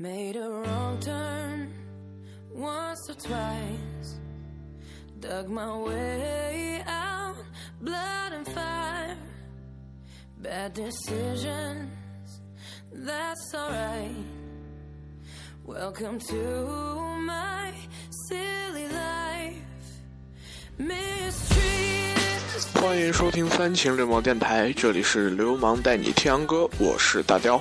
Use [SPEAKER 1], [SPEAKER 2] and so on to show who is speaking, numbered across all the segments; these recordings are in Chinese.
[SPEAKER 1] Made a wrong turn once or twice. Dug my way out, blood and fire. Bad decisions, that's alright. Welcome to my silly life. Mistreated.
[SPEAKER 2] 欢迎收听三秦流氓电台，这里是流氓带你听洋歌，我是大雕。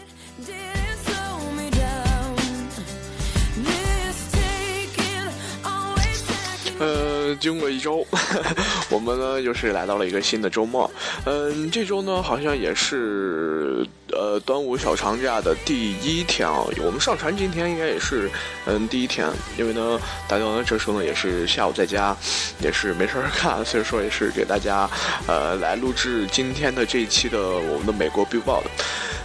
[SPEAKER 2] 经过一周，我们呢又是来到了一个新的周末。嗯，这周呢好像也是呃端午小长假的第一天啊。我们上传今天应该也是嗯第一天，因为呢大家这时候呢也是下午在家，也是没事儿干，所以说也是给大家呃来录制今天的这一期的我们的美国 Billboard。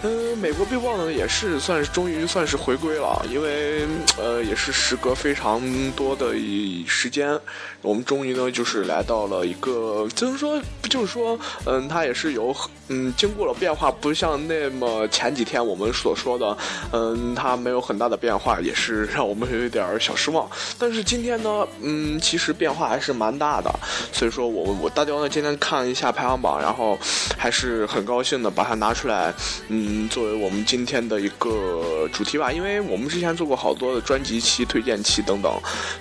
[SPEAKER 2] 嗯，美国 Billboard 呢也是算是终于算是回归了，因为呃也是时隔非常多的一时间，我们终于呢就是来到了一个，就是说就是说，嗯，他也是有嗯经过了变化，不像那么前几天我们所说的，嗯，它没有很大的变化，也是让我们有一点小失望。但是今天呢，嗯，其实变化还是蛮大的，所以说我我大雕呢今天看一下排行榜，然后还是很高兴的把它拿出来，嗯，作为我们今天的一个主题吧，因为我们之前做过好多的专辑期、推荐期等等，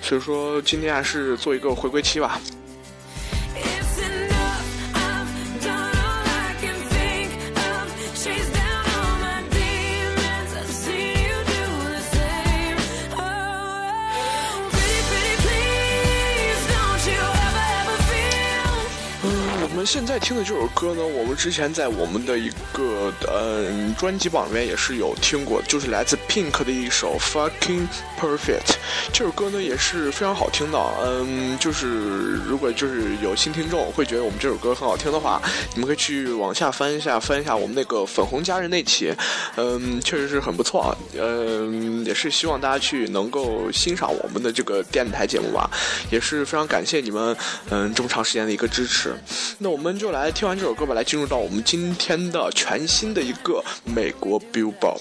[SPEAKER 2] 所以说今天还是做一个回归期吧。我们现在听的这首歌呢，我们之前在我们的一个嗯专辑榜里面也是有听过，就是来自 Pink 的一首 Fucking Perfect。这首歌呢也是非常好听的，嗯，就是如果就是有新听众会觉得我们这首歌很好听的话，你们可以去往下翻一下，翻一下我们那个粉红佳人那期，嗯，确实是很不错，嗯，也是希望大家去能够欣赏我们的这个电台节目吧，也是非常感谢你们，嗯，这么长时间的一个支持。那我们就来听完这首歌吧，来进入到我们今天的全新的一个美国 Billboard。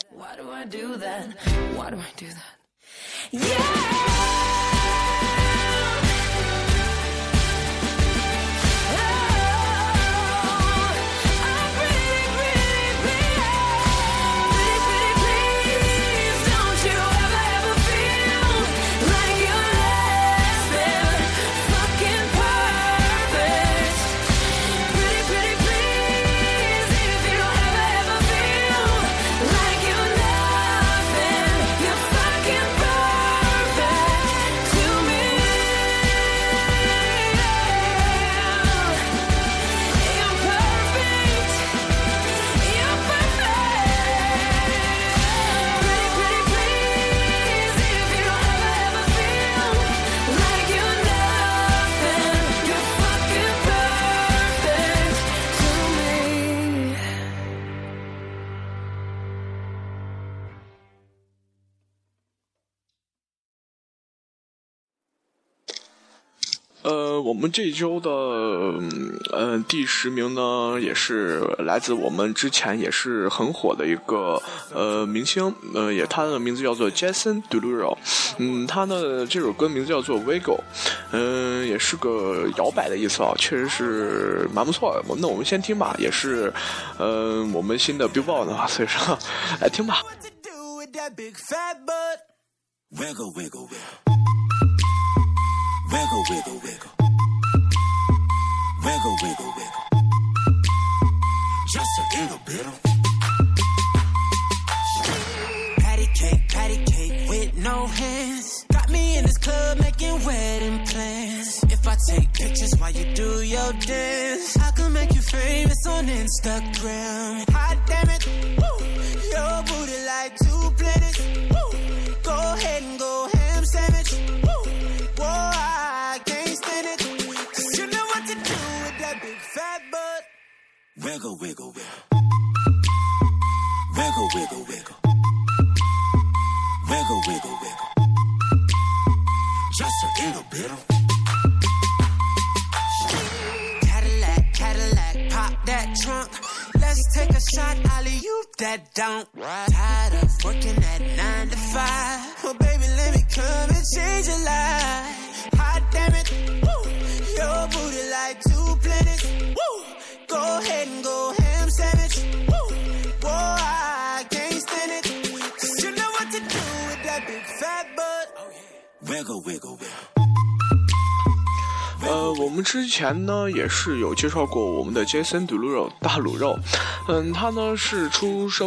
[SPEAKER 2] 呃，我们这周的嗯呃第十名呢，也是来自我们之前也是很火的一个呃明星，呃也他的名字叫做 Jason Derulo，嗯，他的这首歌名字叫做 Wiggle，嗯、也是个摇摆的意思啊，确实是蛮不错的。那我们先听吧，也是呃我们新的 Billboard 啊，所以说 来听吧。
[SPEAKER 3] Wiggle, wiggle, wiggle. Wiggle, wiggle, wiggle. Wiggle, wiggle, wiggle. Just a little bit of. Patty cake, patty cake with no hands. Got me in this club making wedding plans. If I take pictures while you do your dance, I can make you famous on Instagram. Hot damn that big fat butt. Wiggle, wiggle, wiggle. Wiggle, wiggle, wiggle. Wiggle, wiggle, wiggle. Just a little bit of. Cadillac, Cadillac, pop that trunk. Let's take a shot, Ollie, you that don't. Tired of working at nine to five. Well, baby, let me come and change your life. Hot damn it, Woo. your booty like Woo! Go hand go ham. Woo! woo I can't stand it. Cause you know what to do with that big fat
[SPEAKER 2] 呃，我们之前呢也是有介绍过我们的 Jason dulu 大卤肉，嗯，他呢是出生。